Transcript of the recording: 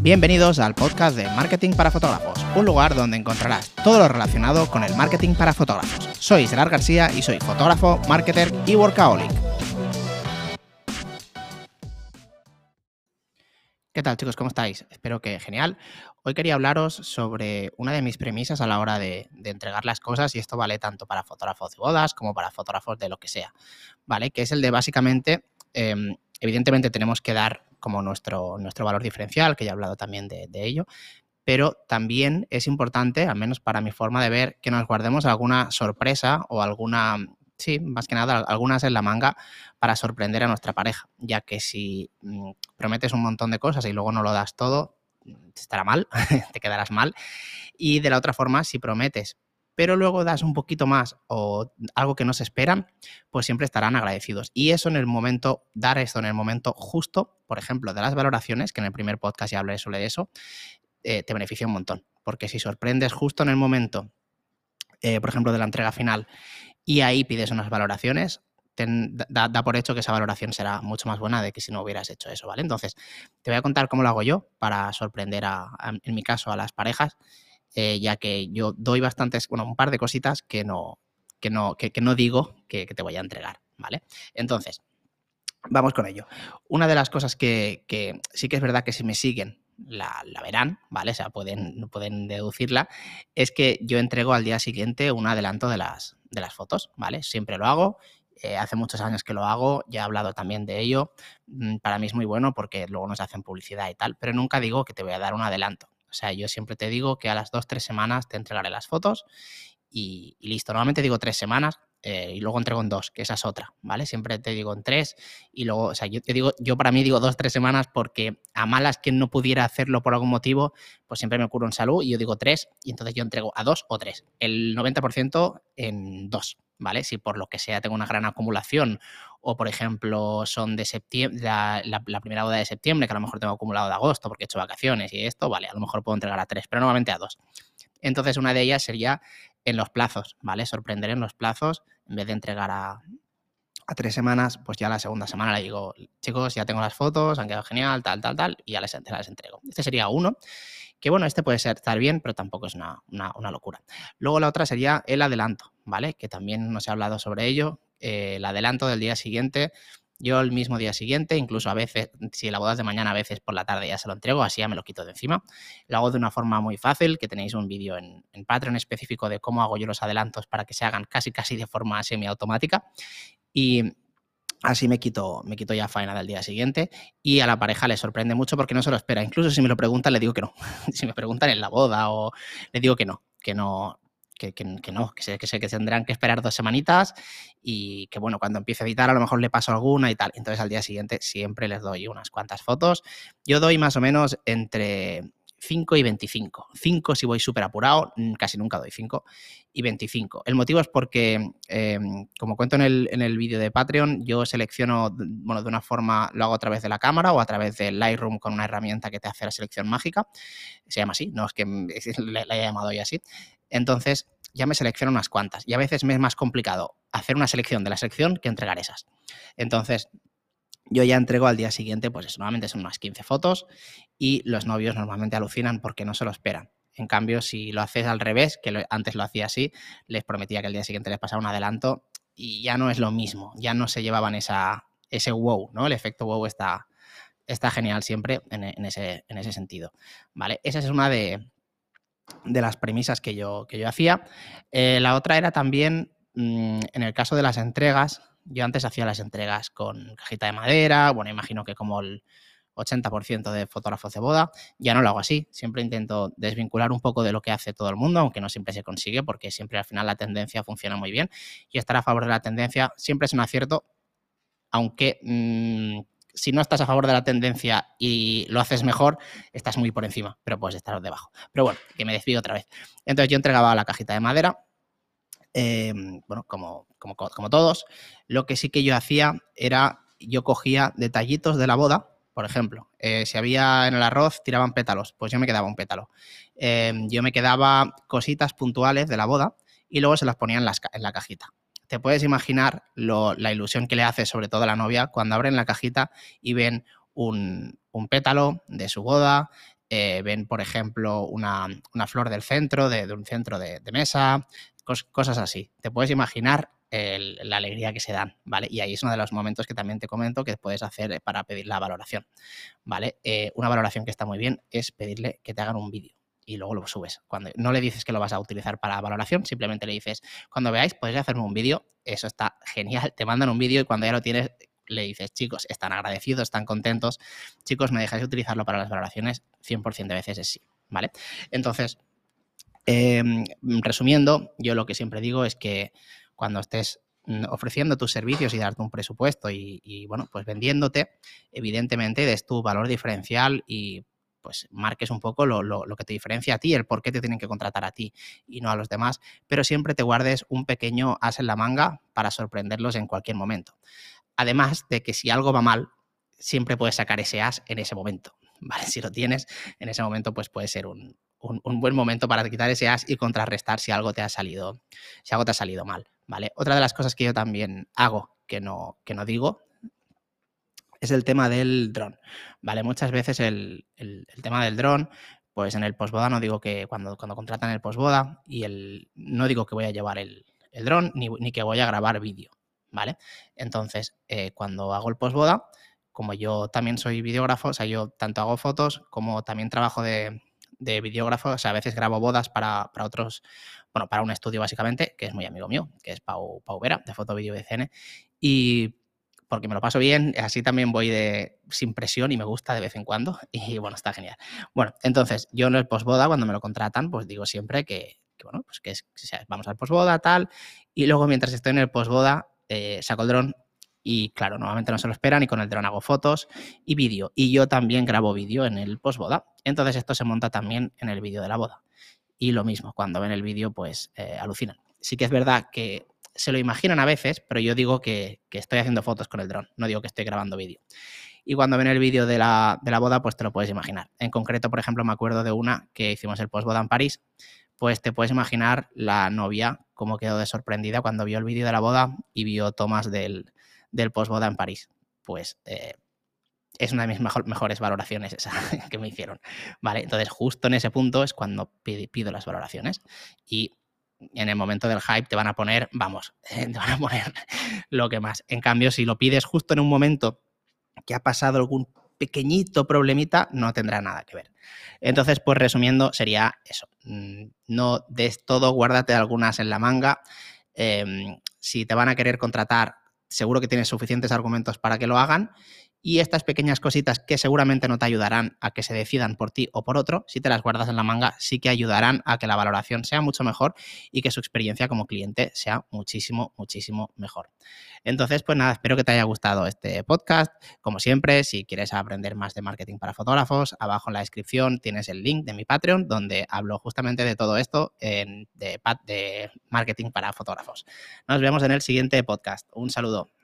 Bienvenidos al podcast de Marketing para Fotógrafos, un lugar donde encontrarás todo lo relacionado con el marketing para fotógrafos. Soy Gerard García y soy fotógrafo, marketer y workaholic. ¿Qué tal chicos? ¿Cómo estáis? Espero que genial. Hoy quería hablaros sobre una de mis premisas a la hora de, entregar las cosas y esto vale tanto para fotógrafos de bodas como para fotógrafos de lo que sea, ¿vale? Que es el de básicamente, em, evidentemente tenemos que dar como nuestro, nuestro valor diferencial, que ya he hablado también de, ello, pero también es importante, al menos para mi forma de ver, que nos guardemos alguna sorpresa o alguna, sí, más que nada, algunas en la manga para sorprender a nuestra pareja, ya que si mm, prometes un montón de cosas y luego no lo das todo, estará mal, te quedarás mal. Y de la otra forma, si prometes, pero luego das un poquito más o algo que no se esperan, pues siempre estarán agradecidos. Y eso en el momento, dar esto en el momento justo, por ejemplo, de las valoraciones, que en el primer podcast ya hablé sobre eso, eh, te beneficia un montón. Porque si sorprendes justo en el momento, eh, por ejemplo, de la entrega final, y ahí pides unas valoraciones, da, por hecho que esa valoración será mucho más buena de que si no hubieras hecho eso, ¿vale? Entonces, te voy a contar cómo lo hago yo para sorprender, en mi caso, a las parejas eh, ya que yo doy bastantes, bueno, un par de cositas que no, que no, que, no digo que, te voy a entregar, ¿vale? Entonces, vamos con ello. Una de las cosas que, sí que es verdad que si me siguen la, verán, ¿vale? O sea, pueden, pueden deducirla, es que yo entrego al día siguiente un adelanto de las, de las fotos, ¿vale? Siempre lo hago. Eh, hace muchos años que lo hago, ya he hablado también de ello. Mm, para mí es muy bueno porque luego nos hacen publicidad y tal, pero nunca digo que te voy a dar un adelanto. O sea, yo siempre te digo que a las dos, tres semanas te entregaré las fotos y, listo. Normalmente digo tres semanas eh, y luego entrego en dos, que esa es otra, ¿vale? Siempre te digo en tres y luego, o sea, yo te digo, yo para mí digo dos, tres semanas porque a malas quien no pudiera hacerlo por algún motivo, pues siempre me ocurre en salud y yo digo tres y entonces yo entrego a dos o tres. El 90% en dos, ¿vale? Si por lo que sea tengo una gran acumulación o por ejemplo son de septiembre, la, primera boda de septiembre, que a lo mejor tengo acumulado de agosto porque he hecho vacaciones y esto, vale, a lo mejor puedo entregar a tres, pero normalmente a dos. Entonces una de ellas sería en los plazos, ¿vale? Sorprender en los plazos, en vez de entregar a, tres semanas, pues ya la segunda semana le digo, chicos, ya tengo las fotos, han quedado genial, tal, tal, tal, y ya les, les entrego. Este sería uno, que bueno, este puede ser, estar bien, pero tampoco es una, una, locura. Luego la otra sería el adelanto, ¿vale? Que también nos he hablado sobre ello, eh, el adelanto del día siguiente. Yo el mismo día siguiente, incluso a veces, si la boda es de mañana, a veces por la tarde ya se lo entrego, así ya me lo quito de encima. Lo hago de una forma muy fácil, que tenéis un vídeo en, Patreon específico de cómo hago yo los adelantos para que se hagan casi casi de forma semiautomática. Y Así me quito, me quito ya faena del día siguiente y a la pareja le sorprende mucho porque no se lo espera. Incluso si me lo preguntan, le digo que no. si me preguntan en la boda o le digo que no, que no, que, no, que sé, que sé que tendrán que esperar dos semanitas y que bueno, cuando empiece a editar a lo mejor le paso alguna y tal. Entonces al día siguiente siempre les doy unas cuantas fotos. Yo doy más o menos entre 5 y 25. 5 si voy súper apurado, mm, casi nunca doy 5 y 25. El motivo es porque, em, como cuento en el, en el vídeo de Patreon, yo selecciono, bueno, de una forma, lo hago a través de la cámara o a través de Lightroom con una herramienta que te hace la selección mágica. Se llama así, no es que la haya llamado hoy así. Entonces, ya me selecciono unas cuantas y a veces me es más complicado hacer una selección de la sección que entregar esas. Entonces, yo ya entrego al día siguiente, pues normalmente son unas 15 fotos y los novios normalmente alucinan porque no se lo esperan. En cambio, si lo haces al revés, que antes lo hacía así, les prometía que el día siguiente les pasaba un adelanto y ya no es lo mismo, ya no se llevaban esa, ese wow, ¿no? El efecto wow está, está genial siempre en, ese, en ese sentido, ¿vale? Esa es una de, de las premisas que yo, que yo hacía. Eh, la otra era también, mm, en el caso de las entregas, yo antes hacía las entregas con cajita de madera, bueno, imagino que como el 80% de fotógrafos de boda, ya no lo hago así, siempre intento desvincular un poco de lo que hace todo el mundo, aunque no siempre se consigue, porque siempre al final la tendencia funciona muy bien y estar a favor de la tendencia siempre es un acierto, aunque mm, si no estás a favor de la tendencia y lo haces mejor, estás muy por encima, pero puedes estar debajo. Pero bueno, que me despido otra vez. Entonces yo entregaba la cajita de madera, em, bueno, como, como, todos. Lo que sí que yo hacía era, yo cogía detallitos de la boda, por ejemplo, eh, si había en el arroz, tiraban pétalos, pues yo me quedaba un pétalo. Em, yo me quedaba cositas puntuales de la boda y luego se las ponía en, la cajita te puedes imaginar la ilusión que le hace sobre todo a la novia cuando abren la cajita y ven un, pétalo de su boda, eh, ven, por ejemplo, una, flor del centro, de, un centro de, mesa, cosas así. Te puedes imaginar la alegría que se dan, ¿vale? Y ahí es uno de los momentos que también te comento que puedes hacer para pedir la valoración, ¿vale? Eh, una valoración que está muy bien es pedirle que te hagan un vídeo y luego lo subes. Cuando no le dices que lo vas a utilizar para valoración, simplemente le dices, cuando veáis, podéis hacerme un vídeo, eso está genial, te mandan un vídeo y cuando ya lo tienes, le dices, chicos, están agradecidos, están contentos, chicos, ¿me dejáis utilizarlo para las valoraciones? 100% de veces es sí, ¿vale? Entonces, em, resumiendo, yo lo que siempre digo es que cuando estés mm, ofreciendo tus servicios y darte un presupuesto y, bueno, pues vendiéndote, evidentemente des tu valor diferencial y pues marques un poco lo, lo, que te diferencia a ti, el por qué te tienen que contratar a ti y no a los demás, pero siempre te guardes un pequeño as en la manga para sorprenderlos en cualquier momento. Además de que si algo va mal, siempre puedes sacar ese as en ese momento. ¿Vale? Si lo tienes en ese momento, pues puede ser un, buen momento para quitar ese as y contrarrestar si algo te ha salido, si algo te ha salido mal. ¿Vale? Otra de las cosas que yo también hago que no, que no digo es el tema del dron. ¿Vale? Muchas veces el, tema del dron, pues en el posboda no digo que cuando, cuando contratan el posboda y el, no digo que voy a llevar el, el dron ni, ni que voy a grabar vídeo. ¿vale? Entonces, eh, cuando hago el postboda, como yo también soy videógrafo, o sea, yo tanto hago fotos como también trabajo de, videógrafo, o sea, a veces grabo bodas para, otros, bueno, para un estudio básicamente, que es muy amigo mío, que es Pau, Pau Vera, de Foto, Vídeo y CN, y porque me lo paso bien, así también voy de sin presión y me gusta de vez en cuando, y bueno, está genial. Bueno, entonces, yo en el postboda, cuando me lo contratan, pues digo siempre que, bueno, pues que vamos al postboda, tal, y luego mientras estoy en el postboda, eh, saco el dron y claro, normalmente no se lo esperan y con el dron hago fotos y vídeo. Y yo también grabo vídeo en el postboda. Entonces esto se monta también en el vídeo de la boda. Y lo mismo, cuando ven el vídeo, pues eh, alucinan. Sí que es verdad que se lo imaginan a veces, pero yo digo que, estoy haciendo fotos con el dron, no digo que estoy grabando vídeo. Y cuando ven el vídeo de la, de la boda, pues te lo puedes imaginar. En concreto, por ejemplo, me acuerdo de una que hicimos el postboda en París, pues te puedes imaginar la novia cómo quedó de sorprendida cuando vio el vídeo de la boda y vio tomas del, del postboda en París. Pues eh, es una de mis mejores valoraciones esa que me hicieron. Vale, entonces justo en ese punto es cuando pido, las valoraciones y en el momento del hype te van a poner, vamos, te van a poner lo que más. En cambio, si lo pides justo en un momento que ha pasado algún pequeñito problemita no tendrá nada que ver. Entonces, pues resumiendo, sería eso. Mm, no des todo, guárdate algunas en la manga. Em, si te van a querer contratar, seguro que tienes suficientes argumentos para que lo hagan y estas pequeñas cositas que seguramente no te ayudarán a que se decidan por ti o por otro, si te las guardas en la manga, sí que ayudarán a que la valoración sea mucho mejor y que su experiencia como cliente sea muchísimo, muchísimo mejor. Entonces, pues nada, espero que te haya gustado este podcast. Como siempre, si quieres aprender más de marketing para fotógrafos, abajo en la descripción tienes el link de mi Patreon donde hablo justamente de todo esto de, marketing para fotógrafos. Nos vemos en el siguiente podcast. Un saludo.